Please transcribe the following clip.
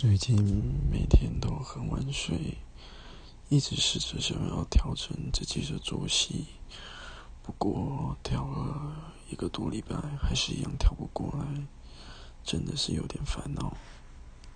最近每天都很晚睡一直试着想要调整自己的作息。不过调了一个多礼拜还是一样调不过来真的是有点烦恼。